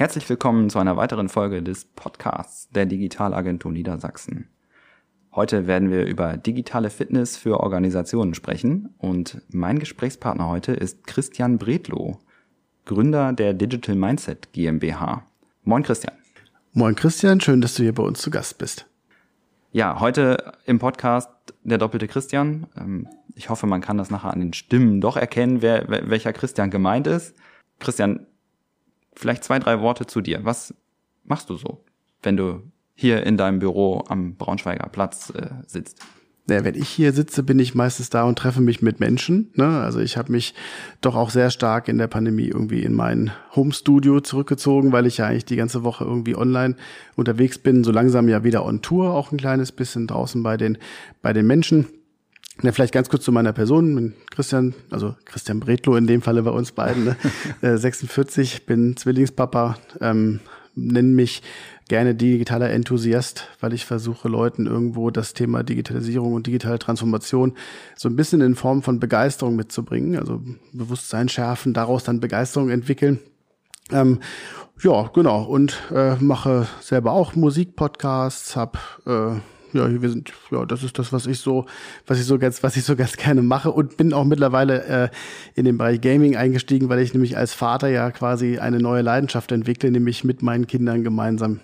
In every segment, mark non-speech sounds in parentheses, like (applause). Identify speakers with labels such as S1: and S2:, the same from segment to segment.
S1: Herzlich willkommen zu einer weiteren Folge des Podcasts der Digitalagentur Niedersachsen. Heute werden wir über digitale Fitness für Organisationen sprechen und mein Gesprächspartner heute ist Christian Bredlow, Gründer der Digital Mindset GmbH. Moin Christian.
S2: Moin Christian, schön, dass du hier bei uns zu Gast bist.
S1: Ja, heute im Podcast der doppelte Christian. Ähm, ich hoffe, man kann das nachher an den Stimmen doch erkennen, wer, welcher Christian gemeint ist. Christian, vielleicht zwei, drei Worte zu dir. Was machst du so, wenn du hier in deinem Büro am Braunschweiger Platz äh, sitzt?
S2: Ja, wenn ich hier sitze, bin ich meistens da und treffe mich mit Menschen. Ne? Also ich habe mich doch auch sehr stark in der Pandemie irgendwie in mein Home-Studio zurückgezogen, weil ich ja eigentlich die ganze Woche irgendwie online unterwegs bin. So langsam ja wieder on Tour, auch ein kleines bisschen draußen bei den, bei den Menschen. Ja, vielleicht ganz kurz zu meiner Person. Bin Christian, also Christian Bredlow in dem Falle bei uns beiden, ne? 46, (laughs) äh, bin Zwillingspapa, ähm, nenne mich gerne digitaler Enthusiast, weil ich versuche, Leuten irgendwo das Thema Digitalisierung und digitale Transformation so ein bisschen in Form von Begeisterung mitzubringen. Also Bewusstsein schärfen, daraus dann Begeisterung entwickeln. Ähm, ja, genau. Und äh, mache selber auch Musikpodcasts, habe äh, ja, wir sind, ja, das ist das, was ich so, was ich so ganz, was ich so ganz gerne mache und bin auch mittlerweile äh, in den Bereich Gaming eingestiegen, weil ich nämlich als Vater ja quasi eine neue Leidenschaft entwickle, nämlich mit meinen Kindern gemeinsam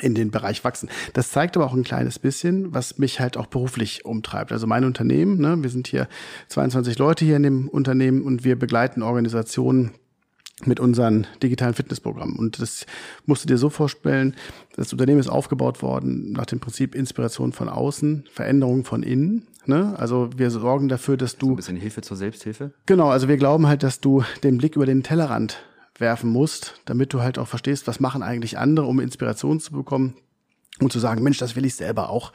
S2: in den Bereich wachsen. Das zeigt aber auch ein kleines bisschen, was mich halt auch beruflich umtreibt. Also mein Unternehmen, ne, wir sind hier 22 Leute hier in dem Unternehmen und wir begleiten Organisationen mit unseren digitalen Fitnessprogrammen. Und das musst du dir so vorstellen, das Unternehmen ist aufgebaut worden nach dem Prinzip Inspiration von außen, Veränderung von innen. Ne? Also wir sorgen dafür, dass du...
S1: So ein bisschen Hilfe zur Selbsthilfe?
S2: Genau, also wir glauben halt, dass du den Blick über den Tellerrand werfen musst, damit du halt auch verstehst, was machen eigentlich andere, um Inspiration zu bekommen und zu sagen, Mensch, das will ich selber auch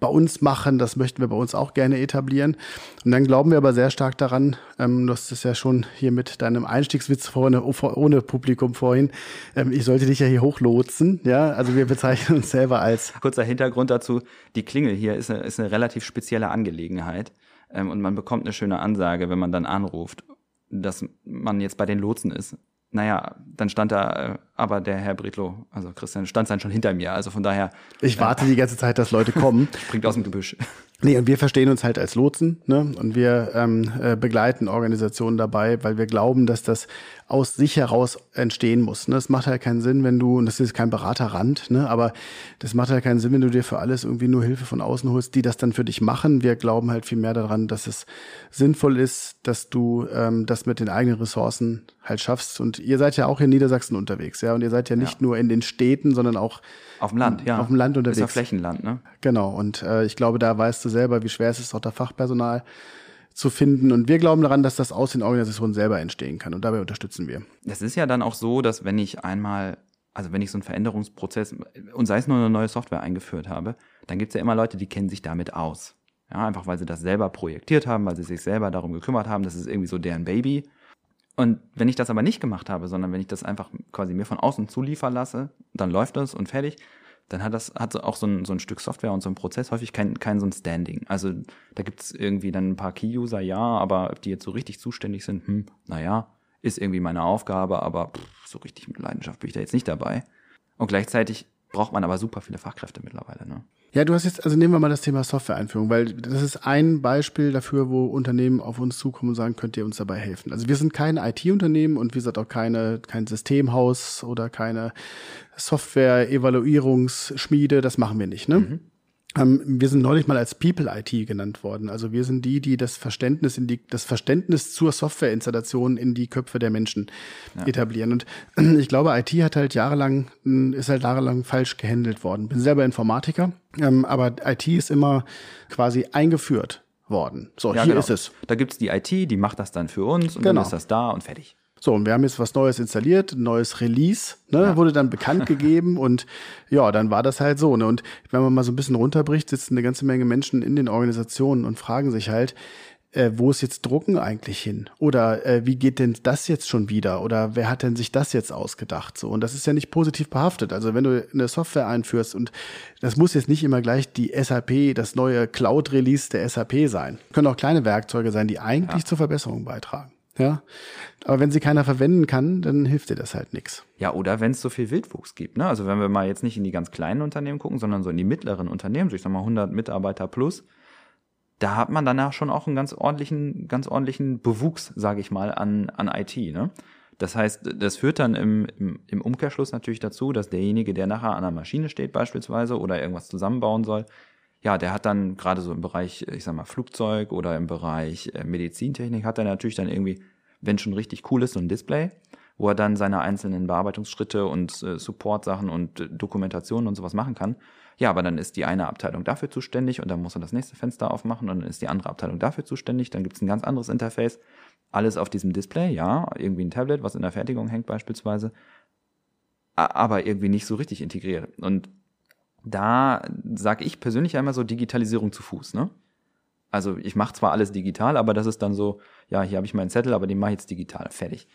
S2: bei uns machen. Das möchten wir bei uns auch gerne etablieren. Und dann glauben wir aber sehr stark daran, ähm, du hast es ja schon hier mit deinem Einstiegswitz vorne, ohne Publikum vorhin, ähm, ich sollte dich ja hier hochlotsen. Ja, also wir bezeichnen uns selber als.
S1: Kurzer Hintergrund dazu, die Klingel hier ist eine, ist eine relativ spezielle Angelegenheit. Ähm, und man bekommt eine schöne Ansage, wenn man dann anruft, dass man jetzt bei den Lotsen ist naja, dann stand da äh, aber der Herr Britlow, also Christian, stand dann schon hinter mir. Also von daher.
S2: Ich warte die ganze Zeit, dass Leute kommen. (laughs)
S1: Springt aus dem Gebüsch.
S2: Nee, und wir verstehen uns halt als Lotsen, ne? Und wir ähm, äh, begleiten Organisationen dabei, weil wir glauben, dass das aus sich heraus entstehen muss. Ne? Es macht halt keinen Sinn, wenn du, und das ist kein Beraterrand, ne? aber das macht halt keinen Sinn, wenn du dir für alles irgendwie nur Hilfe von außen holst, die das dann für dich machen. Wir glauben halt viel mehr daran, dass es sinnvoll ist, dass du ähm, das mit den eigenen Ressourcen halt schaffst. Und ihr seid ja auch in Niedersachsen unterwegs, ja, und ihr seid ja nicht ja. nur in den Städten, sondern auch
S1: auf dem Land, ja.
S2: Auf dem Land unterwegs. Ist ja
S1: Flächenland, ne?
S2: Genau. Und äh, ich glaube, da weißt du selber, wie schwer es ist, auch da Fachpersonal zu finden. Und wir glauben daran, dass das aus den Organisationen selber entstehen kann. Und dabei unterstützen wir.
S1: Das ist ja dann auch so, dass wenn ich einmal, also wenn ich so einen Veränderungsprozess und sei es nur eine neue Software eingeführt habe, dann gibt es ja immer Leute, die kennen sich damit aus. Ja, einfach weil sie das selber projektiert haben, weil sie sich selber darum gekümmert haben, das ist irgendwie so deren Baby. Und wenn ich das aber nicht gemacht habe, sondern wenn ich das einfach quasi mir von außen zuliefern lasse, dann läuft das und fertig, dann hat das hat auch so ein, so ein Stück Software und so ein Prozess häufig kein, kein so ein Standing. Also da gibt es irgendwie dann ein paar Key-User, ja, aber die jetzt so richtig zuständig sind, hm, naja, ist irgendwie meine Aufgabe, aber pff, so richtig mit Leidenschaft bin ich da jetzt nicht dabei. Und gleichzeitig braucht man aber super viele Fachkräfte mittlerweile. Ne?
S2: Ja, du hast jetzt, also nehmen wir mal das Thema Software-Einführung, weil das ist ein Beispiel dafür, wo Unternehmen auf uns zukommen und sagen, könnt ihr uns dabei helfen. Also wir sind kein IT-Unternehmen und wir sind auch keine, kein Systemhaus oder keine Software-Evaluierungsschmiede, das machen wir nicht. Ne? Mhm. Ähm, wir sind neulich mal als People IT genannt worden. Also wir sind die, die das Verständnis in die, das Verständnis zur Softwareinstallation in die Köpfe der Menschen ja. etablieren. Und (clears throat) ich glaube, IT hat halt jahrelang, ist halt jahrelang falsch gehandelt worden. Bin selber Informatiker, ähm, aber IT ist immer quasi eingeführt worden. So, ja, hier genau. ist es.
S1: Da gibt's die IT, die macht das dann für uns und genau. dann ist das da und fertig.
S2: So, und wir haben jetzt was Neues installiert, ein neues Release, ne, ja. wurde dann bekannt (laughs) gegeben und ja, dann war das halt so. Ne? Und wenn man mal so ein bisschen runterbricht, sitzen eine ganze Menge Menschen in den Organisationen und fragen sich halt, äh, wo ist jetzt Drucken eigentlich hin? Oder äh, wie geht denn das jetzt schon wieder? Oder wer hat denn sich das jetzt ausgedacht? So, und das ist ja nicht positiv behaftet. Also wenn du eine Software einführst und das muss jetzt nicht immer gleich die SAP, das neue Cloud-Release der SAP sein. Können auch kleine Werkzeuge sein, die eigentlich ja. zur Verbesserung beitragen. Ja, aber wenn sie keiner verwenden kann, dann hilft dir das halt nichts.
S1: Ja, oder wenn es so viel Wildwuchs gibt. Ne? Also wenn wir mal jetzt nicht in die ganz kleinen Unternehmen gucken, sondern so in die mittleren Unternehmen, so ich sag mal 100 Mitarbeiter plus, da hat man danach schon auch einen ganz ordentlichen, ganz ordentlichen Bewuchs, sage ich mal, an, an IT. Ne? Das heißt, das führt dann im, im, im Umkehrschluss natürlich dazu, dass derjenige, der nachher an der Maschine steht beispielsweise oder irgendwas zusammenbauen soll, ja, der hat dann gerade so im Bereich, ich sag mal, Flugzeug oder im Bereich äh, Medizintechnik, hat er natürlich dann irgendwie, wenn schon richtig cool ist, so ein Display, wo er dann seine einzelnen Bearbeitungsschritte und äh, Support-Sachen und äh, Dokumentationen und sowas machen kann. Ja, aber dann ist die eine Abteilung dafür zuständig und dann muss er das nächste Fenster aufmachen und dann ist die andere Abteilung dafür zuständig. Dann gibt es ein ganz anderes Interface. Alles auf diesem Display, ja, irgendwie ein Tablet, was in der Fertigung hängt beispielsweise, aber irgendwie nicht so richtig integriert. Und da sage ich persönlich einmal so Digitalisierung zu Fuß, ne? Also ich mache zwar alles digital, aber das ist dann so, ja, hier habe ich meinen Zettel, aber den mache ich jetzt digital, fertig.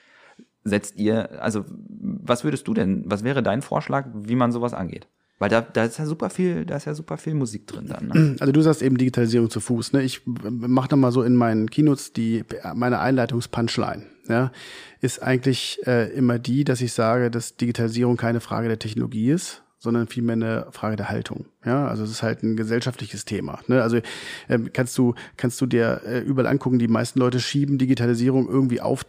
S1: Setzt ihr, also was würdest du denn, was wäre dein Vorschlag, wie man sowas angeht? Weil da, da ist ja super viel, da ist ja super viel Musik drin dann. Ne? (clears throat)
S2: Also du sagst eben Digitalisierung zu Fuß. Ne? Ich mache da mal so in meinen Keynotes die meine Einleitungs-Punchline. Ja, ist eigentlich äh, immer die, dass ich sage, dass Digitalisierung keine Frage der Technologie ist, sondern vielmehr eine Frage der Haltung. Ja, also es ist halt ein gesellschaftliches Thema. Ne? Also ähm, kannst du kannst du dir äh, überall angucken, die meisten Leute schieben Digitalisierung irgendwie auf,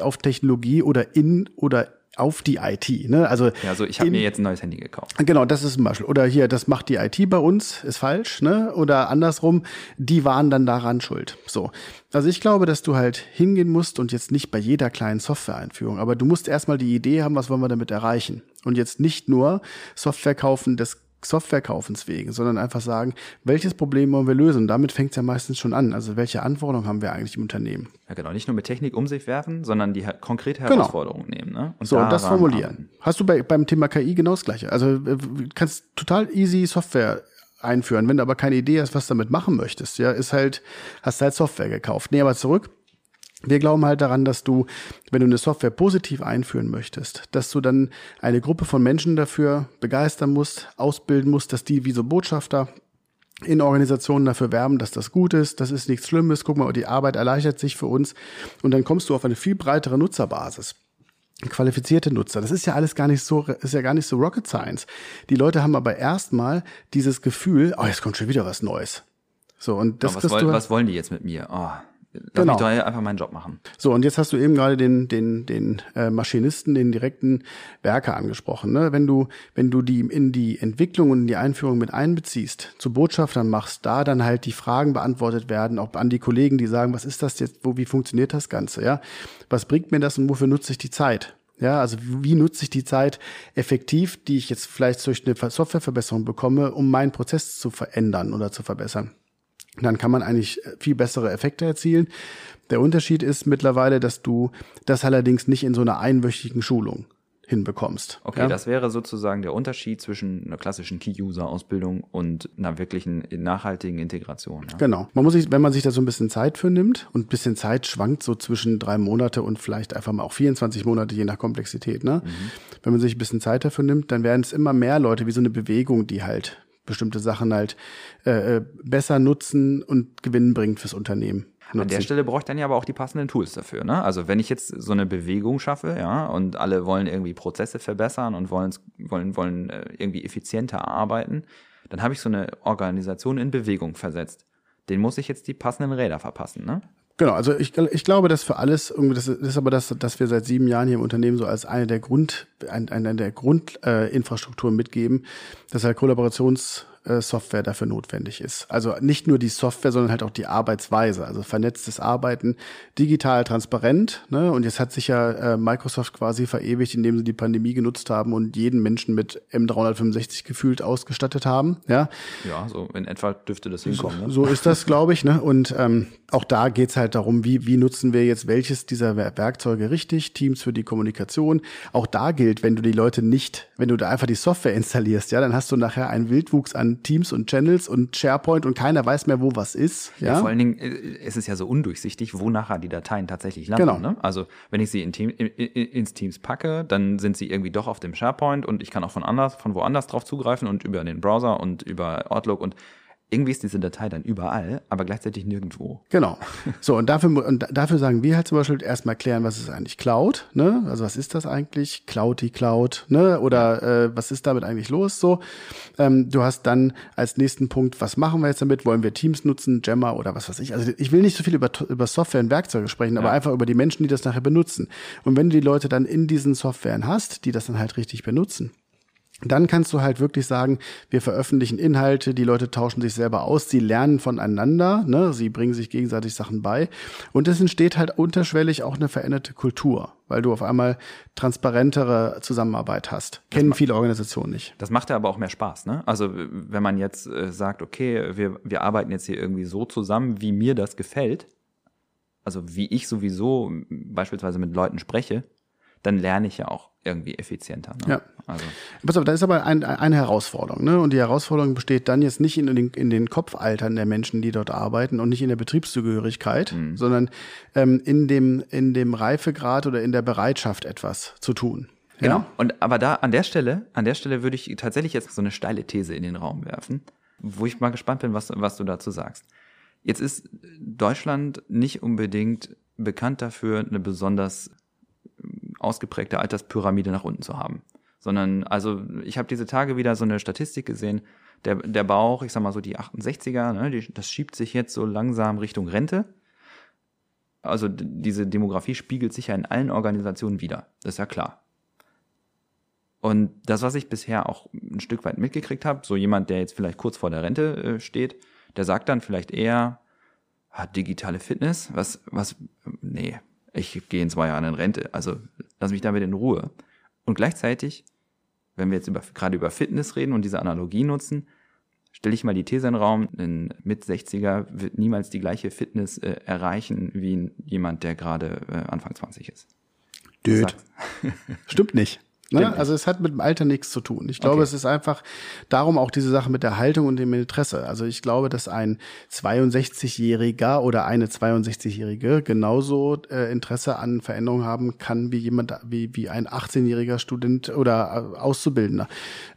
S2: auf Technologie oder in oder auf die IT. Ne? Also,
S1: ja, also ich habe mir jetzt ein neues Handy gekauft.
S2: Genau, das ist ein Beispiel. Oder hier, das macht die IT bei uns, ist falsch. Ne? Oder andersrum, die waren dann daran schuld. So. Also ich glaube, dass du halt hingehen musst und jetzt nicht bei jeder kleinen Software-Einführung, aber du musst erstmal die Idee haben, was wollen wir damit erreichen. Und jetzt nicht nur Software kaufen des Softwarekaufens wegen, sondern einfach sagen, welches Problem wollen wir lösen? Und damit fängt es ja meistens schon an. Also welche Anforderungen haben wir eigentlich im Unternehmen?
S1: Ja, genau. Nicht nur mit Technik um sich werfen, sondern die konkrete genau. Herausforderung genau. nehmen. Ne?
S2: Und so, und das formulieren. Arbeiten. Hast du bei, beim Thema KI genau das Gleiche. Also äh, kannst total easy Software einführen. Wenn du aber keine Idee hast, was du damit machen möchtest, ja, ist halt, hast halt Software gekauft. Nee, aber zurück wir glauben halt daran, dass du, wenn du eine Software positiv einführen möchtest, dass du dann eine Gruppe von Menschen dafür begeistern musst, ausbilden musst, dass die wie so Botschafter in Organisationen dafür werben, dass das gut ist, das ist nichts Schlimmes, guck mal, die Arbeit erleichtert sich für uns und dann kommst du auf eine viel breitere Nutzerbasis qualifizierte Nutzer. Das ist ja alles gar nicht so, ist ja gar nicht so Rocket Science. Die Leute haben aber erstmal dieses Gefühl, oh, jetzt kommt schon wieder was Neues. So, und das
S1: was, wollen, was wollen die jetzt mit mir? Oh. Lass genau. mich einfach meinen Job machen.
S2: So, und jetzt hast du eben gerade den, den, den äh, Maschinisten, den direkten Werker angesprochen. Ne? Wenn du, wenn du die in die Entwicklung und in die Einführung mit einbeziehst, zu Botschaftern machst, da dann halt die Fragen beantwortet werden, auch an die Kollegen, die sagen, was ist das jetzt, wo, wie funktioniert das Ganze, ja? Was bringt mir das und wofür nutze ich die Zeit? Ja, also wie nutze ich die Zeit effektiv, die ich jetzt vielleicht durch eine Softwareverbesserung bekomme, um meinen Prozess zu verändern oder zu verbessern? Dann kann man eigentlich viel bessere Effekte erzielen. Der Unterschied ist mittlerweile, dass du das allerdings nicht in so einer einwöchigen Schulung hinbekommst.
S1: Okay, ja? das wäre sozusagen der Unterschied zwischen einer klassischen Key-User-Ausbildung und einer wirklichen nachhaltigen Integration.
S2: Ja? Genau. Man muss sich, wenn man sich da so ein bisschen Zeit für nimmt und ein bisschen Zeit schwankt so zwischen drei Monate und vielleicht einfach mal auch 24 Monate, je nach Komplexität, ne? Mhm. Wenn man sich ein bisschen Zeit dafür nimmt, dann werden es immer mehr Leute, wie so eine Bewegung, die halt bestimmte Sachen halt äh, äh, besser nutzen und Gewinn bringt fürs Unternehmen.
S1: Nutzen. An der Stelle brauche ich dann ja aber auch die passenden Tools dafür. Ne? Also wenn ich jetzt so eine Bewegung schaffe, ja, und alle wollen irgendwie Prozesse verbessern und wollen, wollen, wollen äh, irgendwie effizienter arbeiten, dann habe ich so eine Organisation in Bewegung versetzt. Den muss ich jetzt die passenden Räder verpassen, ne?
S2: Genau, also ich, ich glaube, dass für alles, irgendwie, das ist aber das, dass wir seit sieben Jahren hier im Unternehmen so als eine der Grund, ein, eine der Grundinfrastrukturen äh, mitgeben, dass halt Kollaborations Software dafür notwendig ist. Also nicht nur die Software, sondern halt auch die Arbeitsweise, also vernetztes Arbeiten, digital transparent. Ne? Und jetzt hat sich ja äh, Microsoft quasi verewigt, indem sie die Pandemie genutzt haben und jeden Menschen mit M365 gefühlt ausgestattet haben. Ja,
S1: ja so in etwa dürfte das hinkommen.
S2: So, ne? so ist das, glaube ich. Ne? Und ähm, auch da geht's halt darum, wie, wie nutzen wir jetzt welches dieser Werkzeuge richtig, Teams für die Kommunikation. Auch da gilt, wenn du die Leute nicht, wenn du da einfach die Software installierst, ja, dann hast du nachher einen Wildwuchs an Teams und Channels und SharePoint und keiner weiß mehr, wo was ist. Ja,
S1: ja vor allen Dingen äh, ist es ja so undurchsichtig, wo nachher die Dateien tatsächlich landen. Genau. Ne? Also wenn ich sie in Team, in, in, ins Teams packe, dann sind sie irgendwie doch auf dem SharePoint und ich kann auch von anders, von woanders drauf zugreifen und über den Browser und über Outlook und irgendwie ist diese Datei dann überall, aber gleichzeitig nirgendwo.
S2: Genau. So, und dafür, und dafür sagen wir halt zum Beispiel erstmal klären, was ist eigentlich Cloud, ne? Also was ist das eigentlich? Cloud die Cloud, ne? Oder äh, was ist damit eigentlich los? So, ähm, du hast dann als nächsten Punkt, was machen wir jetzt damit? Wollen wir Teams nutzen, Jammer oder was weiß ich? Also ich will nicht so viel über, über Software und Werkzeuge sprechen, aber einfach über die Menschen, die das nachher benutzen. Und wenn du die Leute dann in diesen Softwaren hast, die das dann halt richtig benutzen, dann kannst du halt wirklich sagen, wir veröffentlichen Inhalte, die Leute tauschen sich selber aus, sie lernen voneinander, ne, sie bringen sich gegenseitig Sachen bei und es entsteht halt unterschwellig auch eine veränderte Kultur, weil du auf einmal transparentere Zusammenarbeit hast. Kennen viele Organisationen nicht.
S1: Das macht ja aber auch mehr Spaß, ne? Also wenn man jetzt äh, sagt, okay, wir, wir arbeiten jetzt hier irgendwie so zusammen, wie mir das gefällt, also wie ich sowieso beispielsweise mit Leuten spreche, dann lerne ich ja auch irgendwie effizienter. Ne?
S2: Ja. Also. Pass auf, da ist aber ein, eine Herausforderung. Ne? Und die Herausforderung besteht dann jetzt nicht in den, in den Kopfaltern der Menschen, die dort arbeiten und nicht in der Betriebszugehörigkeit, mhm. sondern ähm, in, dem, in dem Reifegrad oder in der Bereitschaft, etwas zu tun.
S1: Genau. Ja? Und aber da an der Stelle, an der Stelle würde ich tatsächlich jetzt so eine steile These in den Raum werfen, wo ich mal gespannt bin, was, was du dazu sagst. Jetzt ist Deutschland nicht unbedingt bekannt dafür, eine besonders ausgeprägte Alterspyramide nach unten zu haben. Sondern, also ich habe diese Tage wieder so eine Statistik gesehen, der, der Bauch, ich sag mal so die 68er, ne, die, das schiebt sich jetzt so langsam Richtung Rente. Also diese Demografie spiegelt sich ja in allen Organisationen wieder, das ist ja klar. Und das, was ich bisher auch ein Stück weit mitgekriegt habe, so jemand, der jetzt vielleicht kurz vor der Rente äh, steht, der sagt dann vielleicht eher, hat ah, digitale Fitness, was, was, nee, ich gehe in zwei Jahren in Rente. Also lass mich damit in Ruhe. Und gleichzeitig, wenn wir jetzt über, gerade über Fitness reden und diese Analogie nutzen, stelle ich mal die These in den Raum, ein Mit-60er wird niemals die gleiche Fitness äh, erreichen wie jemand, der gerade äh, Anfang 20 ist.
S2: Död. Stimmt nicht. Ne? Also es hat mit dem Alter nichts zu tun. Ich glaube, okay. es ist einfach darum auch diese Sache mit der Haltung und dem Interesse. Also ich glaube, dass ein 62-Jähriger oder eine 62-Jährige genauso äh, Interesse an Veränderungen haben kann wie jemand, wie, wie ein 18-jähriger Student oder äh, Auszubildender.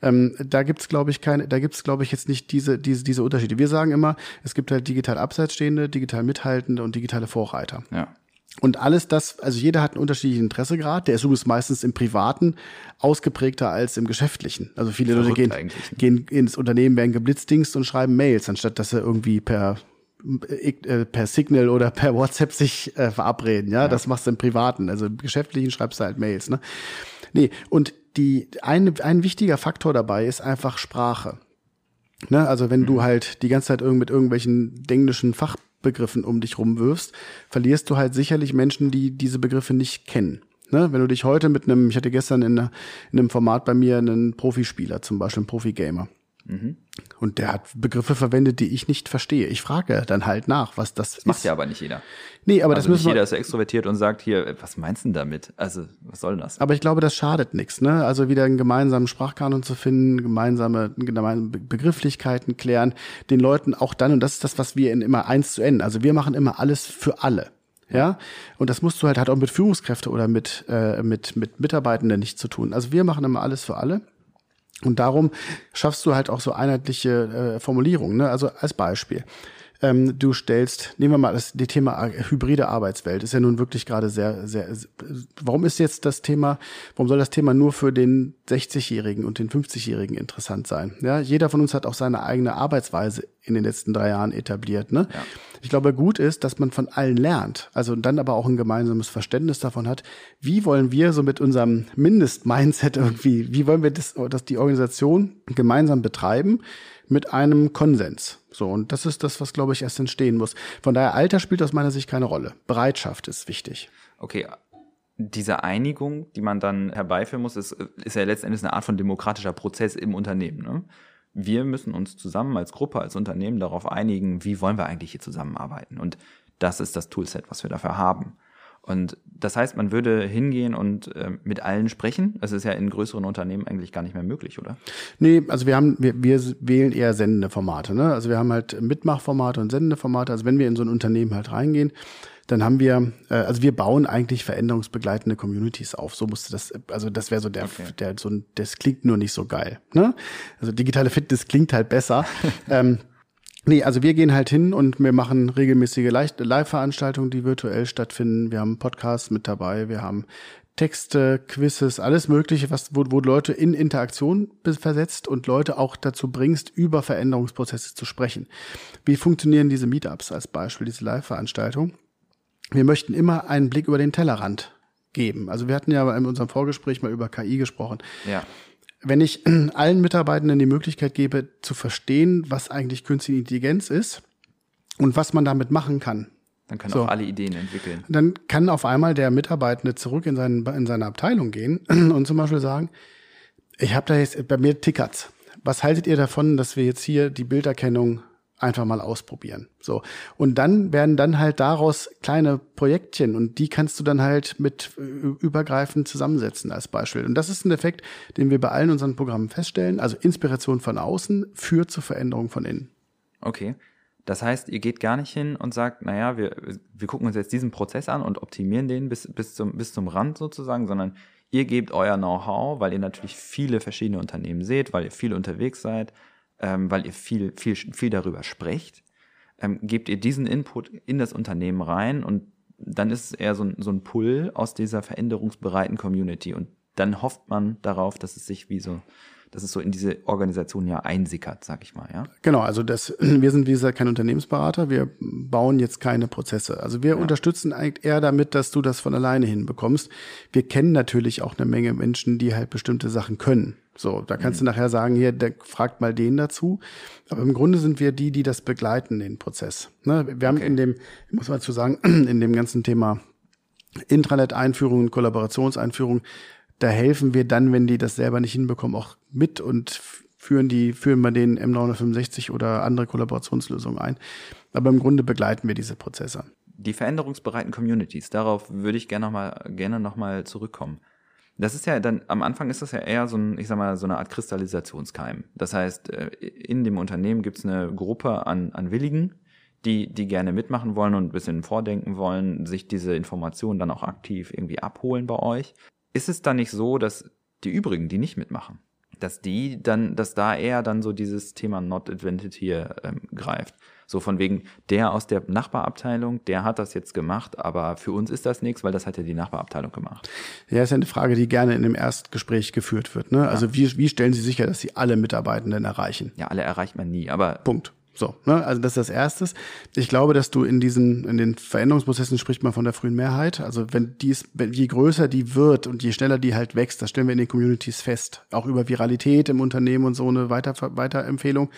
S2: Ähm, da gibt's glaube ich, keine, da gibt's glaube ich, jetzt nicht diese, diese, diese Unterschiede. Wir sagen immer, es gibt halt digital abseitsstehende, digital mithaltende und digitale Vorreiter.
S1: Ja.
S2: Und alles das, also jeder hat einen unterschiedlichen Interessegrad. Der ist übrigens meistens im Privaten ausgeprägter als im Geschäftlichen. Also viele Leute gehen, ne? gehen ins Unternehmen, werden geblitzdingst und schreiben Mails, anstatt dass sie irgendwie per äh, per Signal oder per WhatsApp sich äh, verabreden. Ja? ja, das machst du im Privaten. Also im Geschäftlichen schreibst du halt Mails. Ne? Nee, und die, ein, ein wichtiger Faktor dabei ist einfach Sprache. Ne? Also wenn mhm. du halt die ganze Zeit irgend mit irgendwelchen englischen Fach Begriffen um dich rumwirfst, verlierst du halt sicherlich Menschen, die diese Begriffe nicht kennen. Ne? Wenn du dich heute mit einem, ich hatte gestern in, in einem Format bei mir einen Profispieler, zum Beispiel einen Profigamer. Mhm. Und der hat Begriffe verwendet, die ich nicht verstehe. Ich frage dann halt nach, was das, das ist.
S1: Macht ja aber nicht jeder.
S2: Nee, aber also das
S1: müssen nicht jeder ist extrovertiert und sagt hier, was meinst du denn damit? Also, was soll das?
S2: Aber ich glaube, das schadet nichts, ne? Also wieder einen gemeinsamen Sprachkanon zu finden, gemeinsame, gemeinsame Begrifflichkeiten klären, den Leuten auch dann, und das ist das, was wir in immer eins zu N, also wir machen immer alles für alle. Ja, und das musst du halt, hat auch mit Führungskräfte oder mit, äh, mit, mit Mitarbeitenden nicht zu tun. Also wir machen immer alles für alle. Und darum schaffst du halt auch so einheitliche äh, Formulierungen. Ne? Also als Beispiel. Ähm, du stellst, nehmen wir mal das die Thema hybride Arbeitswelt, ist ja nun wirklich gerade sehr, sehr, warum ist jetzt das Thema, warum soll das Thema nur für den 60-Jährigen und den 50-Jährigen interessant sein? Ja, jeder von uns hat auch seine eigene Arbeitsweise in den letzten drei Jahren etabliert. Ne? Ja. Ich glaube, gut ist, dass man von allen lernt, also dann aber auch ein gemeinsames Verständnis davon hat, wie wollen wir so mit unserem Mindest-Mindset irgendwie, wie wollen wir das, dass die Organisation gemeinsam betreiben mit einem Konsens. So, und das ist das, was, glaube ich, erst entstehen muss. Von daher, Alter spielt aus meiner Sicht keine Rolle. Bereitschaft ist wichtig.
S1: Okay, diese Einigung, die man dann herbeiführen muss, ist, ist ja letztendlich eine Art von demokratischer Prozess im Unternehmen. Ne? Wir müssen uns zusammen als Gruppe, als Unternehmen darauf einigen, wie wollen wir eigentlich hier zusammenarbeiten. Und das ist das Toolset, was wir dafür haben. Und das heißt, man würde hingehen und äh, mit allen sprechen. Das ist ja in größeren Unternehmen eigentlich gar nicht mehr möglich, oder?
S2: Nee, also wir haben, wir, wir wählen eher sendende Formate. Ne? Also wir haben halt Mitmachformate und sendende Formate. Also wenn wir in so ein Unternehmen halt reingehen, dann haben wir, äh, also wir bauen eigentlich veränderungsbegleitende Communities auf. So musste das, also das wäre so der, okay. der so ein, das klingt nur nicht so geil. Ne? Also digitale Fitness klingt halt besser. (laughs) ähm, Nee, also wir gehen halt hin und wir machen regelmäßige Live-Veranstaltungen, die virtuell stattfinden. Wir haben Podcasts mit dabei, wir haben Texte, Quizzes, alles Mögliche, was, wo, wo Leute in Interaktion versetzt und Leute auch dazu bringst, über Veränderungsprozesse zu sprechen. Wie funktionieren diese Meetups als Beispiel, diese Live-Veranstaltung? Wir möchten immer einen Blick über den Tellerrand geben. Also wir hatten ja in unserem Vorgespräch mal über KI gesprochen.
S1: Ja.
S2: Wenn ich (clears throat) allen Mitarbeitenden die Möglichkeit gebe, zu verstehen, was eigentlich künstliche Intelligenz ist und was man damit machen kann,
S1: dann können
S2: So.
S1: auch alle Ideen entwickeln.
S2: dann kann auf einmal der Mitarbeitende zurück in, seinen, in seine Abteilung gehen (clears throat) und zum Beispiel sagen, ich habe da jetzt, bei mir tickert's. Was haltet ihr davon, dass wir jetzt hier die Bilderkennung einfach mal ausprobieren? So. Und dann werden dann halt daraus kleine Projektchen und die kannst du dann halt mit äh, übergreifend zusammensetzen als Beispiel. Und das ist ein Effekt, den wir bei allen unseren Programmen feststellen. Also Inspiration von außen führt zur Veränderung von innen.
S1: Okay. Das heißt, ihr geht gar nicht hin und sagt, naja, wir, wir gucken uns jetzt diesen Prozess an und optimieren den bis, bis, zum, bis zum Rand sozusagen, sondern ihr gebt euer Know-how, weil ihr natürlich viele verschiedene Unternehmen seht, weil ihr viel unterwegs seid, ähm, weil ihr viel, viel, viel darüber sprecht, ähm, gebt ihr diesen Input in das Unternehmen rein und dann ist es eher so ein, so ein Pull aus dieser veränderungsbereiten Community und dann hofft man darauf, dass es sich wie so, dass es so in diese Organisation ja einsickert, sag ich mal, ja.
S2: Genau, also das, (clears throat) wir sind wie gesagt kein Unternehmensberater, wir bauen jetzt keine Prozesse. Also wir unterstützen eigentlich eher damit, dass du das von alleine hinbekommst. Wir kennen natürlich auch eine Menge Menschen, die halt bestimmte Sachen können. So, da kannst du nachher sagen, hier, der fragt mal den dazu. Aber im Grunde sind wir die, die das begleiten, den Prozess. Ne? Wir haben
S1: Okay.
S2: in dem, muss man dazu sagen, (clears throat) in dem ganzen Thema Intranet-Einführung, Kollaborationseinführung, da helfen wir dann, wenn die das selber nicht hinbekommen, auch mit und führen die, führen wir den M365 oder andere Kollaborationslösungen ein. Aber im Grunde begleiten wir diese Prozesse.
S1: die veränderungsbereiten Communities, darauf würde ich gerne nochmal gerne noch mal zurückkommen. Das ist ja dann, am Anfang ist das ja eher so ein, ich sag mal, so eine Art Kristallisationskeim. Das heißt, äh, in dem Unternehmen gibt es eine Gruppe an, an Willigen, die, die gerne mitmachen wollen und ein bisschen vordenken wollen, sich diese Informationen dann auch aktiv irgendwie abholen bei euch. Ist es dann nicht so, dass die übrigen, die nicht mitmachen, dass die dann, dass da eher dann so dieses Thema Not Invented hier ähm, greift. So von wegen, der aus der Nachbarabteilung, der hat das jetzt gemacht, aber für uns ist das nichts, weil das hat ja die Nachbarabteilung gemacht.
S2: Ja, ist ja eine Frage, die gerne in dem Erstgespräch geführt wird. Ne? Also wie, wie stellen Sie sicher, dass Sie alle Mitarbeitenden erreichen?
S1: Ja, alle erreicht man nie, aber
S2: Punkt. So, ne? also das ist das Erste. Ich glaube, dass du in diesen, in den Veränderungsprozessen spricht man von der frühen Mehrheit. Also wenn dies, wenn, je größer die wird und je schneller die halt wächst, das stellen wir in den Communities fest. Auch über Viralität im Unternehmen und so eine Weiter, Weiterempfehlung.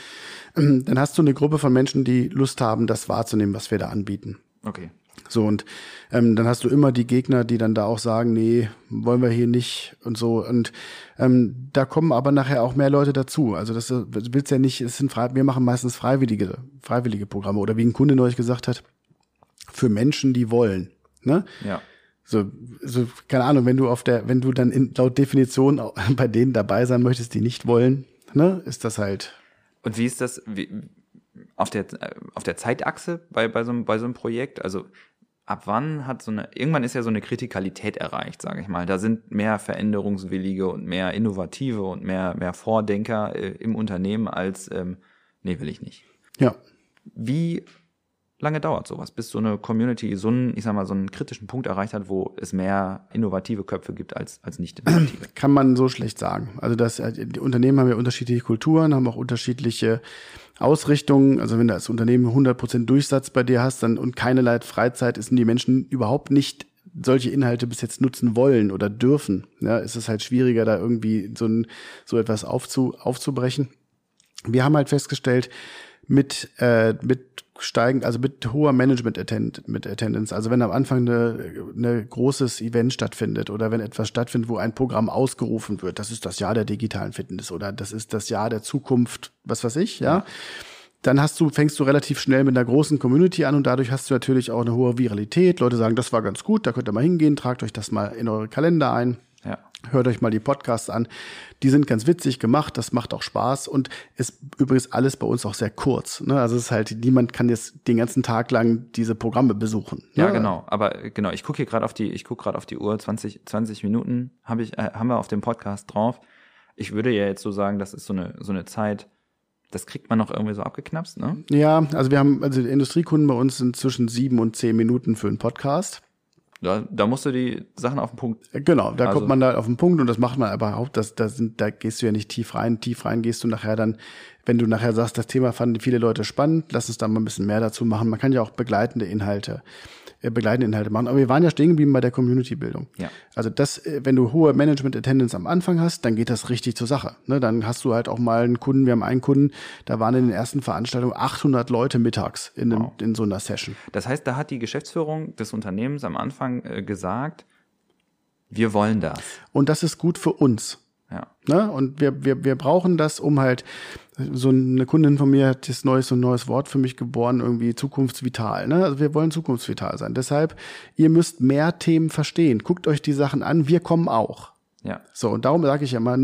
S2: Dann hast du eine Gruppe von Menschen, die Lust haben, das wahrzunehmen, was wir da anbieten.
S1: okay.
S2: So, und ähm, dann hast du immer die Gegner, die dann da auch sagen, nee, wollen wir hier nicht und so. Und ähm, da kommen aber nachher auch mehr Leute dazu. Also das äh, du willst ja nicht, es sind frei, wir machen meistens freiwillige, freiwillige Programme. Oder wie ein Kunde neulich gesagt hat, für Menschen, die wollen. Ne?
S1: Ja.
S2: So, so, keine Ahnung, wenn du auf der, wenn du dann in, laut Definition (laughs) bei denen dabei sein möchtest, die nicht wollen, ne, ist das halt.
S1: Und wie ist das wie, auf der auf der Zeitachse bei bei so einem bei so einem Projekt? Also ab wann hat so eine irgendwann ist ja so eine Kritikalität erreicht, sage ich mal. Da sind mehr Veränderungswillige und mehr Innovative und mehr mehr Vordenker äh, im Unternehmen als ähm, nee will ich nicht.
S2: Ja.
S1: Wie lange dauert sowas, bis so eine Community so einen, ich sag mal, so einen kritischen Punkt erreicht hat, wo es mehr innovative Köpfe gibt als, als nicht innovative? (clears throat)
S2: Kann man so schlecht sagen. Also das, äh, die Unternehmen haben ja unterschiedliche Kulturen, haben auch unterschiedliche Ausrichtungen. Also wenn du als Unternehmen 100% Durchsatz bei dir hast dann, und keinerlei Freizeit, ist, sind die Menschen überhaupt nicht solche Inhalte bis jetzt nutzen wollen oder dürfen. Ja, ist es halt schwieriger, da irgendwie so, ein, so etwas aufzu, aufzubrechen. Wir haben halt festgestellt, mit, äh, mit steigen, also mit hoher Management Attend mit Attendance, also wenn am Anfang eine, eine großes Event stattfindet oder wenn etwas stattfindet, wo ein Programm ausgerufen wird, das ist das Jahr der digitalen Fitness oder das ist das Jahr der Zukunft, was weiß ich, ja. Dann hast du, fängst du relativ schnell mit einer großen Community an und dadurch hast du natürlich auch eine hohe Viralität. Leute sagen, das war ganz gut, da könnt ihr mal hingehen, tragt euch das mal in eure Kalender ein.
S1: Ja.
S2: Hört euch mal die Podcasts an. Die sind ganz witzig gemacht, das macht auch Spaß und ist übrigens alles bei uns auch sehr kurz. Ne? Also es ist halt, niemand kann jetzt den ganzen Tag lang diese Programme besuchen.
S1: Ja,
S2: ne?
S1: genau. Aber äh, genau, ich gucke hier gerade auf die, ich gucke gerade auf die Uhr, 20, 20 Minuten habe ich, äh, haben wir auf dem Podcast drauf. Ich würde ja jetzt so sagen, das ist so eine, so eine Zeit, Das kriegt man noch irgendwie so abgeknapst, ne?
S2: Ja, also wir haben, also die Industriekunden bei uns sind zwischen sieben und zehn Minuten für einen Podcast.
S1: Da, da musst du die Sachen auf den Punkt.
S2: Genau, da
S1: Also-
S2: kommt man da auf den Punkt und das macht man aber auch, das, da, sind, da gehst du ja nicht tief rein. Tief rein gehst du nachher dann, wenn du nachher sagst, das Thema fanden viele Leute spannend, lass uns da mal ein bisschen mehr dazu machen. Man kann ja auch begleitende Inhalte, äh, begleitende Inhalte machen. Aber wir waren ja stehen geblieben bei der Community-Bildung.
S1: Ja.
S2: Also das, äh, wenn du hohe Management-Attendance am Anfang hast, dann geht das richtig zur Sache. Ne? Dann hast du halt auch mal einen Kunden, wir haben einen Kunden, da waren in den ersten Veranstaltungen 800 Leute mittags in, einem, in so einer Session.
S1: Das heißt, da hat die Geschäftsführung des Unternehmens am Anfang äh, gesagt, wir wollen das.
S2: Und das ist gut für uns. Ne? Und wir, wir, wir brauchen das, um halt, so eine Kundin von mir hat das neues, so ein neues Wort für mich geboren, irgendwie zukunftsvital. Ne? Also wir wollen zukunftsvital sein. Deshalb, ihr müsst mehr Themen verstehen. Guckt euch die Sachen an, wir kommen auch.
S1: Ja.
S2: So, und darum sage ich ja mal,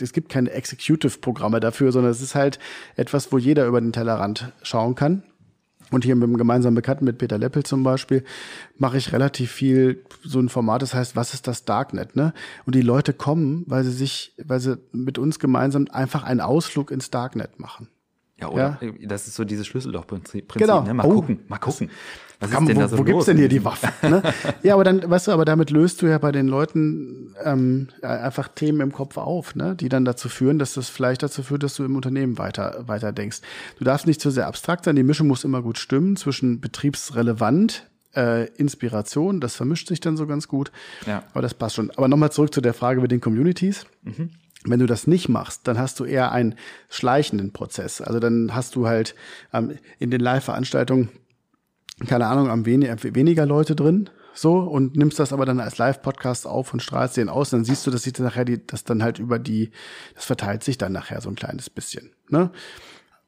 S2: es gibt keine Executive-Programme dafür, sondern es ist halt etwas, wo jeder über den Tellerrand schauen kann. Und hier mit dem gemeinsamen Bekannten, mit Peter Leppel zum Beispiel, mache ich relativ viel so ein Format, das heißt, was ist das Darknet, ne? Und die Leute kommen, weil sie sich, weil sie mit uns gemeinsam einfach einen Ausflug ins Darknet machen.
S1: Ja, oder? Das ist so dieses Schlüsselloch-Prinzip.
S2: Genau.
S1: Ne? Mal
S2: Oh.
S1: gucken, mal gucken. Was
S2: Kann,
S1: ist denn
S2: wo
S1: da so
S2: wo gibt's
S1: los?
S2: denn hier die Waffen? Ne? (laughs) ja, aber dann, weißt du, aber damit löst du ja bei den Leuten ähm, einfach Themen im Kopf auf, ne? die dann dazu führen, dass das vielleicht dazu führt, dass du im Unternehmen weiter, weiter denkst. Du darfst nicht zu sehr abstrakt sein, die Mischung muss immer gut stimmen zwischen betriebsrelevant, äh, Inspiration, das vermischt sich dann so ganz gut.
S1: Ja.
S2: Aber das passt schon. Aber nochmal zurück zu der Frage mit den Communities. Wenn du das nicht machst, dann hast du eher einen schleichenden Prozess. Also dann hast du halt ähm, in den Live-Veranstaltungen keine Ahnung, am wen weniger Leute drin, so, und nimmst das aber dann als Live-Podcast auf und strahlst den aus, dann siehst du, dass sich das nachher die, das dann halt über die, das verteilt sich dann nachher so ein kleines bisschen, ne?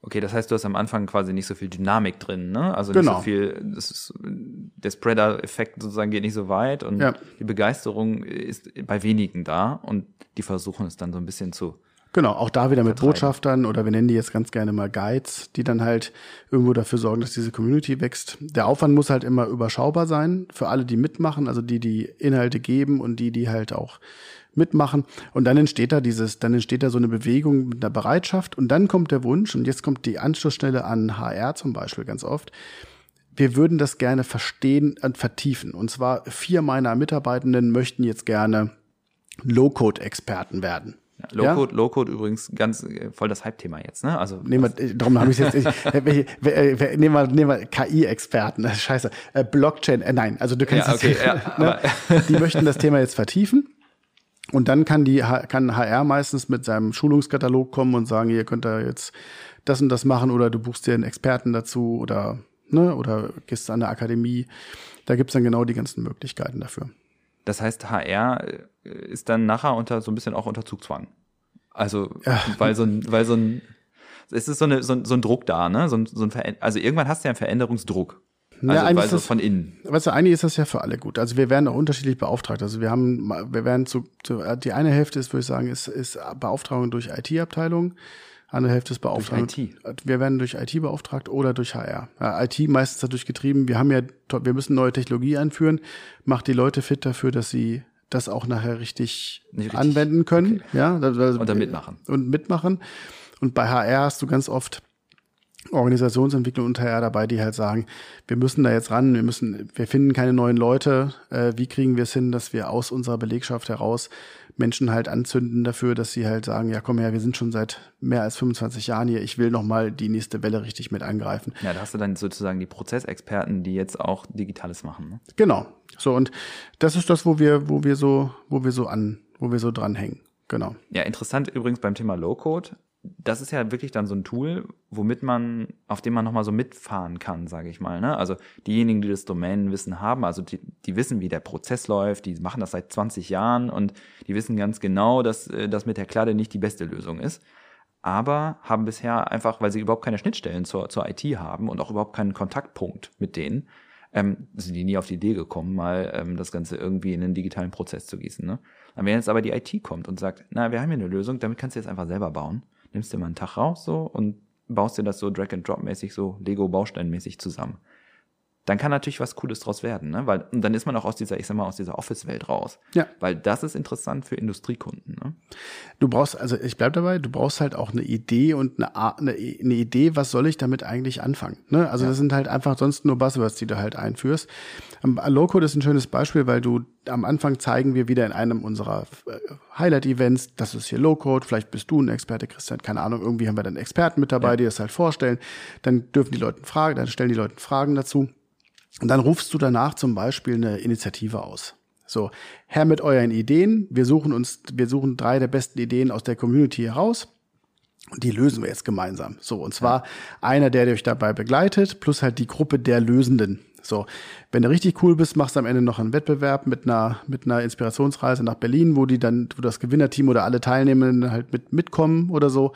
S1: Okay, das heißt, du hast am Anfang quasi nicht so viel Dynamik drin, ne? Also
S2: Genau.
S1: nicht so viel, das ist, der Spreader-Effekt sozusagen geht nicht so weit und
S2: Ja.
S1: die Begeisterung ist bei wenigen da und die versuchen es dann so ein bisschen zu.
S2: Genau, auch da wieder mit
S1: Vertreiben.
S2: Botschaftern oder wir nennen die jetzt ganz gerne mal Guides, die dann halt irgendwo dafür sorgen, dass diese Community wächst. Der Aufwand muss halt immer überschaubar sein für alle, die mitmachen, also die, die Inhalte geben und die, die halt auch mitmachen. Und dann entsteht da dieses, dann entsteht da so eine Bewegung mit einer Bereitschaft und dann kommt der Wunsch und jetzt kommt die Anschlussstelle an HR zum Beispiel ganz oft. Wir würden das gerne verstehen und vertiefen. Und zwar vier meiner Mitarbeitenden möchten jetzt gerne Low-Code-Experten werden.
S1: Ja, Low-Code, Low-Code übrigens ganz äh, voll das Hype-Thema jetzt, ne? Also
S2: Nehmen wir, äh, darum habe ich jetzt. Ich, äh, welche- nehmen wir, nehmen wir KI-Experten. Scheiße. Blockchain. Äh, nein, also du kannst
S1: Ja, okay,
S2: das,
S1: ja, (laughs)
S2: ne? Die möchten das Thema jetzt vertiefen. Und dann kann die kann HR meistens mit seinem Schulungskatalog kommen und sagen, ihr könnt da jetzt das und das machen oder du buchst dir einen Experten dazu oder ne oder gehst an eine Akademie. Da gibt's dann genau die ganzen Möglichkeiten dafür.
S1: Das heißt, HR äh, ist dann nachher unter so ein bisschen auch unter Zugzwang. Also, weil so ein, weil so ein, es ist so, eine, so, ein, so ein Druck da, ne? So ein, so ein Veränder- also irgendwann hast du ja einen Veränderungsdruck. Also,
S2: Ja, eigentlich
S1: weil
S2: ist
S1: so
S2: das-
S1: von innen.
S2: Weißt du, eigentlich ist das ja für alle gut. Also wir werden auch unterschiedlich beauftragt. Also wir haben, wir werden zu, zu die eine Hälfte ist, würde ich sagen, ist, ist Beauftragung durch IT-Abteilung. Andere Hälfte ist Beauftragung.
S1: IT?
S2: Wir werden durch IT beauftragt oder durch HR. Ja, IT meistens dadurch getrieben. Wir haben ja, wir müssen neue Technologie einführen. Macht die Leute fit dafür, dass sie das auch nachher richtig,
S1: richtig.
S2: anwenden können. Ja, also,
S1: Und dann mitmachen.
S2: Und mitmachen. Und bei HR hast du ganz oft Organisationsentwicklung und HR dabei, die halt sagen, wir müssen da jetzt ran, wir müssen, wir finden keine neuen Leute. Äh, wie kriegen wir es hin, dass wir aus unserer Belegschaft heraus Menschen halt anzünden dafür, dass sie halt sagen, ja komm her, wir sind schon seit mehr als 25 Jahren hier, ich will noch mal die nächste Welle richtig mit angreifen.
S1: Ja, da hast du dann sozusagen die Prozessexperten, die jetzt auch Digitales machen. Ne?
S2: Genau. So und das ist das, wo wir, wo wir so, wo wir so an, wo wir so dranhängen. Genau.
S1: Ja, interessant übrigens beim Thema Low-Code. Das ist ja wirklich dann so ein Tool, womit man, auf dem man nochmal so mitfahren kann, sage ich mal. Ne? Also diejenigen, die das Domänenwissen haben, also die, die wissen, wie der Prozess läuft, die machen das seit 20 Jahren und die wissen ganz genau, dass äh, das mit der Kladde nicht die beste Lösung ist. Aber haben bisher einfach, weil sie überhaupt keine Schnittstellen zur, zur IT haben und auch überhaupt keinen Kontaktpunkt mit denen, ähm, sind die nie auf die Idee gekommen, mal ähm, das Ganze irgendwie in einen digitalen Prozess zu gießen. Ne? Wenn jetzt aber die IT kommt und sagt, na, wir haben hier eine Lösung, damit kannst du jetzt einfach selber bauen, nimmst dir mal einen Tag raus so und baust dir das so Drag-and-Drop-mäßig, so Lego-Baustein-mäßig zusammen. Dann kann natürlich was Cooles draus werden, ne? Weil und dann ist man auch aus dieser, ich sag mal, aus dieser Office-Welt raus.
S2: Ja.
S1: Weil das ist interessant für Industriekunden. Ne?
S2: Du brauchst, also ich bleib dabei, du brauchst halt auch eine Idee und eine, Art- eine, eine Idee, was soll ich damit eigentlich anfangen? Ne? Also das sind halt einfach sonst nur Buzzwords, die du halt einführst. Am- Low-Code ist ein schönes Beispiel, weil du am Anfang zeigen wir wieder in einem unserer äh, Highlight-Events, das ist hier Low-Code, vielleicht bist du ein Experte, Christian, keine Ahnung, irgendwie haben wir dann Experten mit dabei,
S1: Ja.
S2: die das halt vorstellen. Dann dürfen die Leute Fragen, dann stellen die Leute Fragen dazu. Und dann rufst du danach zum Beispiel eine Initiative aus. So, her mit euren Ideen. Wir suchen uns, wir suchen drei der besten Ideen aus der Community heraus. Und die lösen wir jetzt gemeinsam. So, und zwar einer, der euch dabei begleitet, plus halt die Gruppe der Lösenden. So, wenn du richtig cool bist, machst du am Ende noch einen Wettbewerb mit einer, mit einer Inspirationsreise nach Berlin, wo die dann, wo das Gewinnerteam oder alle Teilnehmenden halt mit, mitkommen oder so.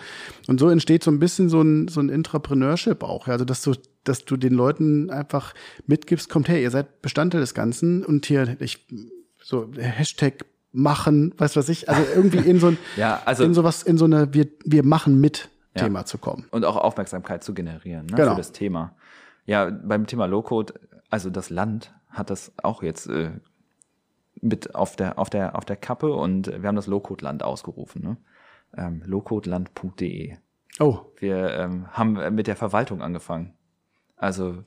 S2: Und so entsteht so ein bisschen so ein, so ein Intrapreneurship auch. Also, dass du, dass du den Leuten einfach mitgibst, kommt her, ihr seid Bestandteil des Ganzen und hier, ich, so, Hashtag machen, weißt was ich, also irgendwie in so ein, (laughs)
S1: Ja, also-
S2: in sowas, in so eine, wir, wir machen mit
S1: Ja.
S2: Thema zu kommen.
S1: Und auch Aufmerksamkeit zu generieren ne?
S2: Genau.
S1: für das Thema. Ja, beim Thema Low-Code, also das Land hat das auch jetzt äh, mit auf der, auf, der, auf der Kappe und wir haben das Low-Code-Land ausgerufen. Ne? Ähm, lowcodeland.de.
S2: Oh,
S1: Wir ähm, haben mit der Verwaltung angefangen. Also,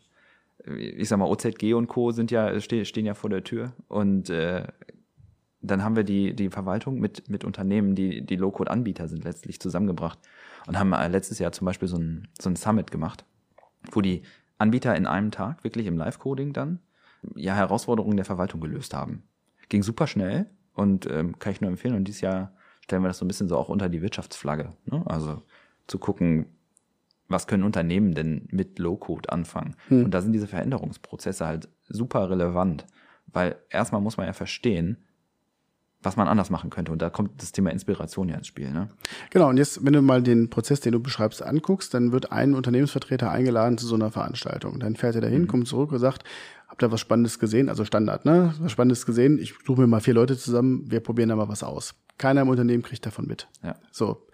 S1: ich sag mal, OZG und Co. sind ja, ste stehen ja vor der Tür. Und äh, dann haben wir die, die Verwaltung mit, mit Unternehmen, die, die Low-Code-Anbieter sind, letztlich zusammengebracht. Und haben äh, letztes Jahr zum Beispiel so ein, so ein Summit gemacht, wo die Anbieter in einem Tag, wirklich im Live-Coding dann, ja, Herausforderungen der Verwaltung gelöst haben. Ging super schnell und ähm, kann ich nur empfehlen. Und dieses Jahr stellen wir das so ein bisschen so auch unter die Wirtschaftsflagge. Ne? Also zu gucken, was können Unternehmen denn mit Low-Code anfangen? Und da sind diese Veränderungsprozesse halt super relevant, weil erstmal muss man ja verstehen, was man anders machen könnte. Und da kommt das Thema Inspiration ja ins Spiel. Ne?
S2: genau. Und jetzt, wenn du mal den Prozess, den du beschreibst, anguckst, dann wird ein Unternehmensvertreter eingeladen zu so einer Veranstaltung. Dann fährt er dahin, kommt zurück und sagt, habt ihr was Spannendes gesehen? Also Standard, ne? Was Spannendes gesehen? Ich suche mir mal vier Leute zusammen, wir probieren da mal was aus. Keiner im Unternehmen kriegt davon mit.
S1: Ja.
S2: So.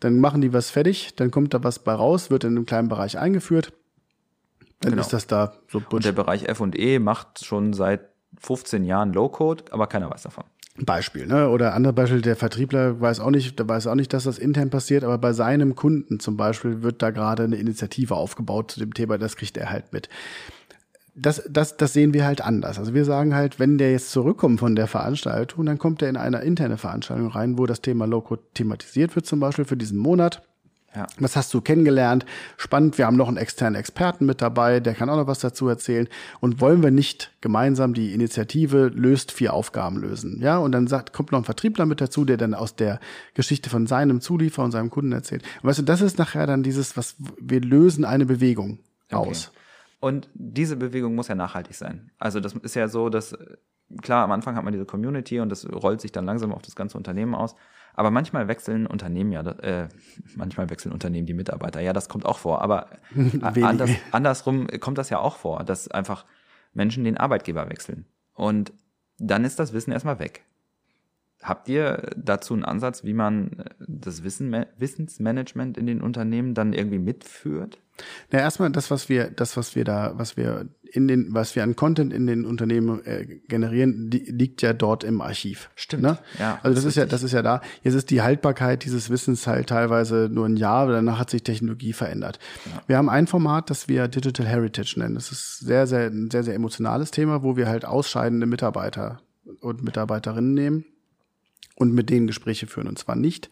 S2: Dann machen die was fertig, dann kommt da was bei raus, wird in einem kleinen Bereich eingeführt. Dann
S1: Genau.
S2: ist das da so
S1: Und der Bereich F&E macht schon seit 15 Jahren Low-Code, aber keiner weiß davon.
S2: Beispiel, ne? Oder andere Beispiel, der Vertriebler weiß auch nicht, der weiß auch nicht, dass das intern passiert, aber bei seinem Kunden zum Beispiel wird da gerade eine Initiative aufgebaut zu dem Thema, das kriegt er halt mit. Das, das, das sehen wir halt anders. Also wir sagen halt, wenn der jetzt zurückkommt von der Veranstaltung, dann kommt er in eine interne Veranstaltung rein, wo das Thema Low-Code thematisiert wird, zum Beispiel für diesen Monat.
S1: Ja.
S2: Was hast du kennengelernt? Spannend. Wir haben noch einen externen Experten mit dabei, der kann auch noch was dazu erzählen. Und wollen wir nicht gemeinsam die Initiative löst vier Aufgaben lösen? Ja, und dann sagt, kommt noch ein Vertriebler mit dazu, der dann aus der Geschichte von seinem Zulieferer und seinem Kunden erzählt. Und weißt du, das ist nachher dann dieses, was wir lösen eine Bewegung aus.
S1: Und diese Bewegung muss ja nachhaltig sein. Also das ist ja so, dass klar, am Anfang hat man diese Community und das rollt sich dann langsam auf das ganze Unternehmen aus. Aber manchmal wechseln Unternehmen ja, äh, manchmal wechseln Unternehmen die Mitarbeiter. Ja, das kommt auch vor. Aber (laughs) anders, andersrum kommt das ja auch vor, dass einfach Menschen den Arbeitgeber wechseln. Und dann ist das Wissen erstmal weg. Habt ihr dazu einen Ansatz, wie man äh, das Wissen, Wissensmanagement in den Unternehmen dann irgendwie mitführt?
S2: Na, erstmal das, was wir, das, was wir da, was wir in den, was wir an Content in den Unternehmen äh, generieren, die, liegt ja dort im Archiv.
S1: Stimmt.
S2: Ne?
S1: Ja,
S2: also das
S1: das
S2: ist ja, das ist ja da. Jetzt ist die Haltbarkeit dieses Wissens halt teilweise nur ein Jahr, danach hat sich Technologie verändert. Wir haben ein Format, das wir Digital Heritage nennen. Das ist sehr, sehr, ein sehr, sehr emotionales Thema, wo wir halt ausscheidende Mitarbeiter und Mitarbeiterinnen nehmen und mit denen Gespräche führen. Und zwar nicht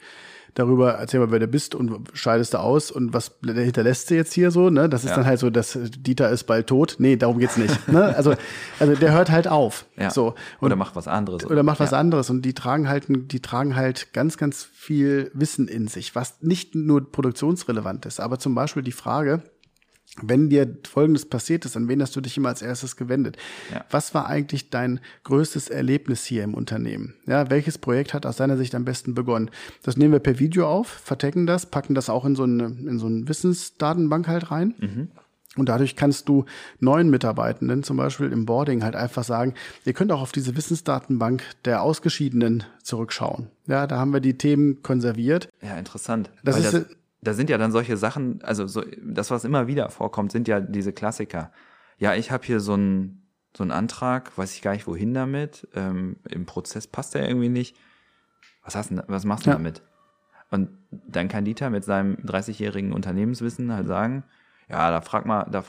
S2: darüber, erzähl mal, wer du bist und scheidest du aus und was hinterlässt du jetzt hier so, ne? Das ist
S1: Ja.
S2: dann halt so, dass Dieter ist bald tot. Nee, darum geht's nicht. ne? Also, also der hört halt auf.
S1: Ja.
S2: So. Und
S1: Oder macht was anderes.
S2: oder macht was
S1: ja.
S2: anderes und die tragen halt die tragen halt ganz ganz viel Wissen in sich, was nicht nur produktionsrelevant ist, aber zum Beispiel die Frage, wenn dir Folgendes passiert ist, an wen hast du dich immer als erstes gewendet?
S1: Ja.
S2: Was war eigentlich dein größtes Erlebnis hier im Unternehmen? Ja, welches Projekt hat aus deiner Sicht am besten begonnen? Das nehmen wir per Video auf, vertecken das, packen das auch in so eine, in so eine Wissensdatenbank halt rein.
S1: Mhm.
S2: Und dadurch kannst du neuen Mitarbeitenden zum Beispiel im Boarding halt einfach sagen, ihr könnt auch auf diese Wissensdatenbank der Ausgeschiedenen zurückschauen. Ja, da haben wir die Themen konserviert.
S1: Ja, interessant.
S2: Das
S1: Weil
S2: ist,
S1: das, da sind ja dann solche Sachen, also so, das, was immer wieder vorkommt, sind ja diese Klassiker. ja, ich habe hier so einen so einen Antrag, weiß ich gar nicht wohin damit. Ähm, Im Prozess passt der irgendwie nicht. Was hast du, was machst du
S2: Ja.
S1: damit? Und dann kann Dieter mit seinem 30-jährigen Unternehmenswissen halt sagen, ja, da frag mal, da,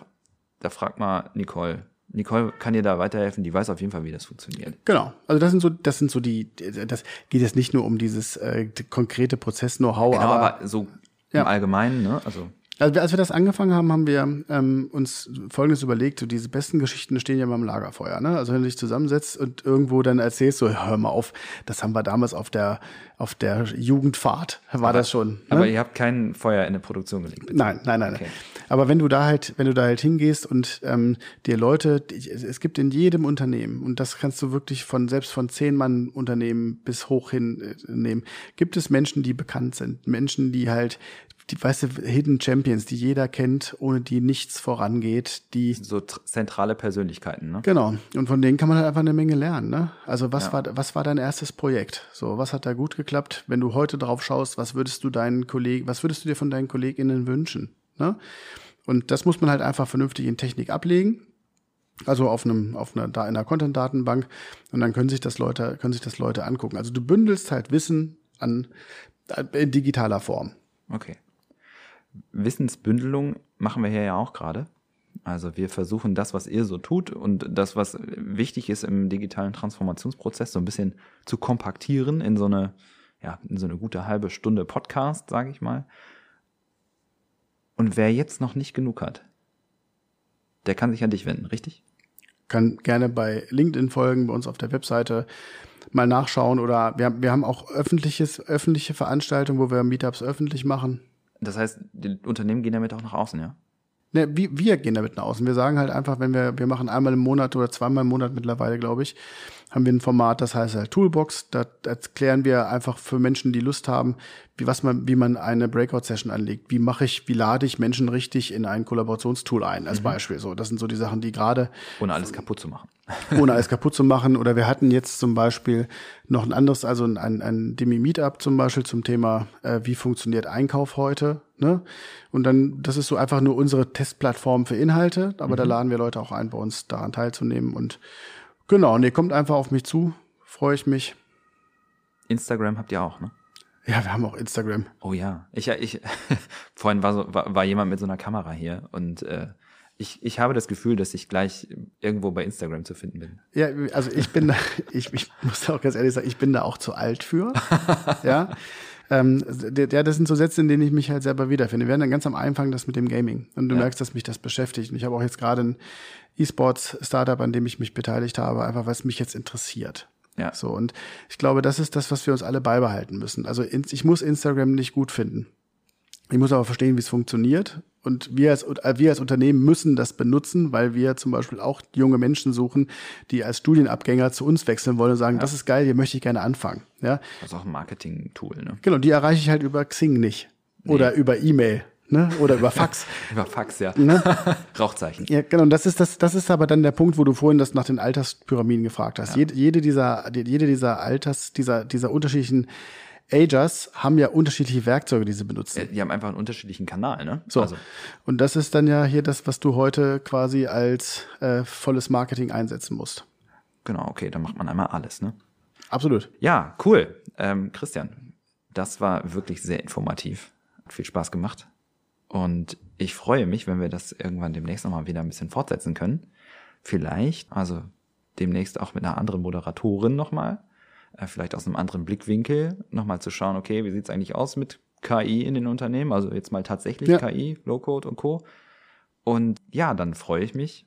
S1: da frag mal Nicole. Nicole kann dir da weiterhelfen, die weiß auf jeden Fall, wie das funktioniert.
S2: Genau. Also das sind so, das sind so die, das geht jetzt nicht nur um dieses äh, konkrete Prozess-Know-how,
S1: Genau,
S2: aber,
S1: aber, so
S2: Ja.
S1: im Allgemeinen, ne? Also
S2: Also als wir das angefangen haben, haben wir ähm, uns Folgendes überlegt: so Diese besten Geschichten stehen ja immer im Lagerfeuer. Ne? Also wenn du dich zusammensetzt und irgendwo dann erzählst, so hör mal auf, das haben wir damals auf der auf der Jugendfahrt war das schon. Ne?
S1: Aber ihr habt kein Feuer in der Produktion gelegt. bitte.
S2: Nein, nein, nein.
S1: Okay.
S2: Aber wenn du da halt, wenn du da halt hingehst und ähm, dir Leute, es gibt in jedem Unternehmen und das kannst du wirklich von selbst von zehn Mann Unternehmen bis hoch hin äh, nehmen, gibt es Menschen, die bekannt sind, Menschen, die halt, die weißt du, Hidden Champions, die jeder kennt, ohne die nichts vorangeht, die
S1: So tr- zentrale Persönlichkeiten, ne?
S2: Genau. Und von denen kann man halt einfach eine Menge lernen. Ne? Also was
S1: Ja.
S2: war was war dein erstes Projekt? So, was hat da gut geklappt? Wenn du heute drauf schaust, was würdest du deinen Kollegen, was würdest du dir von deinen KollegInnen wünschen? Ne? Und das muss man halt einfach vernünftig in Technik ablegen. Also auf einem, auf einer, da in einer Content-Datenbank. Und dann können sich das Leute, können sich das Leute angucken. Also du bündelst halt Wissen an, in digitaler Form.
S1: Okay. Wissensbündelung machen wir hier ja auch gerade. Also wir versuchen das, was ihr so tut und das, was wichtig ist im digitalen Transformationsprozess, so ein bisschen zu kompaktieren in so eine, ja, so eine gute halbe Stunde Podcast, sage ich mal. Und wer jetzt noch nicht genug hat, der kann sich an dich wenden, richtig?
S2: kann gerne bei LinkedIn folgen, bei uns auf der Webseite mal nachschauen oder wir, haben- wir haben auch öffentliches, öffentliche Veranstaltungen, wo wir Meetups öffentlich machen.
S1: Das heißt, die Unternehmen gehen damit auch nach außen, ja?
S2: Ne, wir, wir gehen damit nach außen. Wir sagen halt einfach, wenn wir, wir machen einmal im Monat oder zweimal im Monat mittlerweile, glaube ich, haben wir ein Format, das heißt halt Toolbox. Da erklären wir einfach für Menschen, die Lust haben, wie, was man, wie man eine Breakout-Session anlegt. Wie mache ich, wie lade ich Menschen richtig in ein Kollaborationstool ein, als Beispiel. So, das sind so die Sachen, die gerade
S1: Ohne alles kaputt zu machen.
S2: Ohne alles kaputt zu machen. Oder wir hatten jetzt zum Beispiel noch ein anderes, also ein, ein, ein Demi-Meetup zum Beispiel zum Thema, äh, wie funktioniert Einkauf heute. Ne? Und dann, das ist so einfach nur unsere Testplattform für Inhalte, aber da laden wir Leute auch ein, bei uns daran teilzunehmen. Und genau, und ihr kommt einfach auf mich zu, freue ich mich.
S1: Instagram habt ihr auch, ne?
S2: Ja, wir haben auch Instagram.
S1: Oh ja, ich, ich (laughs) vorhin war, so, war, war jemand mit so einer Kamera hier und äh, ich, ich habe das Gefühl, dass ich gleich irgendwo bei Instagram zu finden bin.
S2: Ja, also ich bin da, (laughs) ich, ich muss auch ganz ehrlich sagen, ich bin da auch zu alt für. (laughs) ja. Ähm, das sind so Sätze, in denen ich mich halt selber wiederfinde. Wir hatten dann ganz am Anfang das mit dem Gaming. Und du
S1: Ja.
S2: merkst, dass mich das beschäftigt. Und ich habe auch jetzt gerade ein E-Sports-Startup, an dem ich mich beteiligt habe, einfach weil es mich jetzt interessiert.
S1: Ja.
S2: So, und ich glaube, das ist das, was wir uns alle beibehalten müssen. Also ich muss Instagram nicht gut finden. Ich muss aber verstehen, wie es funktioniert. Und wir als, wir als Unternehmen müssen das benutzen, weil wir zum Beispiel auch junge Menschen suchen, die als Studienabgänger zu uns wechseln wollen und sagen, das ist geil, hier möchte ich gerne anfangen. Ja,
S1: Das ist auch ein Marketing-Tool, ne?
S2: genau, die erreiche ich halt über Xing nicht. Oder über E-Mail, ne? Oder über Fax. (laughs)
S1: Über Fax, ja.
S2: ne? (laughs)
S1: Rauchzeichen.
S2: Ja, genau. Und das ist das, das ist aber dann der Punkt, wo du vorhin das nach den Alterspyramiden gefragt hast. Jede, jede dieser, jede dieser Alters, dieser, dieser unterschiedlichen Agers haben ja unterschiedliche Werkzeuge, die sie benutzen.
S1: Die haben einfach einen unterschiedlichen Kanal, ne?
S2: So.
S1: Also,
S2: Und das ist dann ja hier das, was du heute quasi als äh, volles Marketing einsetzen musst.
S1: genau, okay, dann macht man einmal alles, ne?
S2: Absolut.
S1: Ja, cool. Ähm, Christian, das war wirklich sehr informativ. Hat viel Spaß gemacht. Und ich freue mich, wenn wir das irgendwann demnächst nochmal wieder ein bisschen fortsetzen können. Vielleicht, also demnächst auch mit einer anderen Moderatorin nochmal. Äh, vielleicht aus einem anderen Blickwinkel nochmal zu schauen, okay, wie sieht's eigentlich aus mit KI in den Unternehmen? Also jetzt mal tatsächlich
S2: Ja.
S1: KI, Low-Code und Co. Und ja, dann freue ich mich,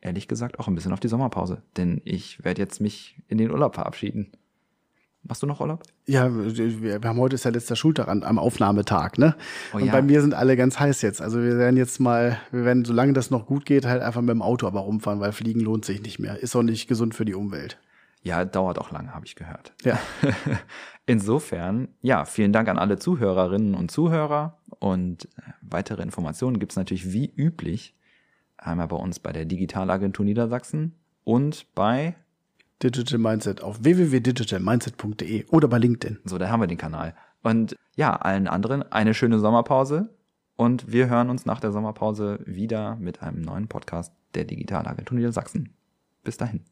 S1: ehrlich gesagt, auch ein bisschen auf die Sommerpause. Denn ich werde jetzt mich in den Urlaub verabschieden. Machst du noch Urlaub?
S2: Ja, wir, haben heute ist ja letzter Schultag an, am Aufnahmetag, ne?
S1: Oh
S2: und
S1: ja.
S2: bei mir sind alle ganz heiß jetzt. Also wir werden jetzt mal, wir werden, solange das noch gut geht, halt einfach mit dem Auto aber rumfahren, weil Fliegen lohnt sich nicht mehr. Ist auch nicht gesund für die Umwelt.
S1: Ja, dauert auch lange, habe ich gehört.
S2: Ja. (laughs)
S1: Insofern, ja, vielen Dank an alle Zuhörerinnen und Zuhörer. Und äh, weitere Informationen gibt's natürlich wie üblich einmal bei uns bei der Digitalagentur Niedersachsen und bei,
S2: Digital Mindset auf www.digitalmindset.de oder bei LinkedIn.
S1: so, da haben wir den Kanal. Und ja, allen anderen eine schöne Sommerpause Und wir hören uns nach der Sommerpause wieder mit einem neuen Podcast der Digitalagentur Niedersachsen. Bis dahin.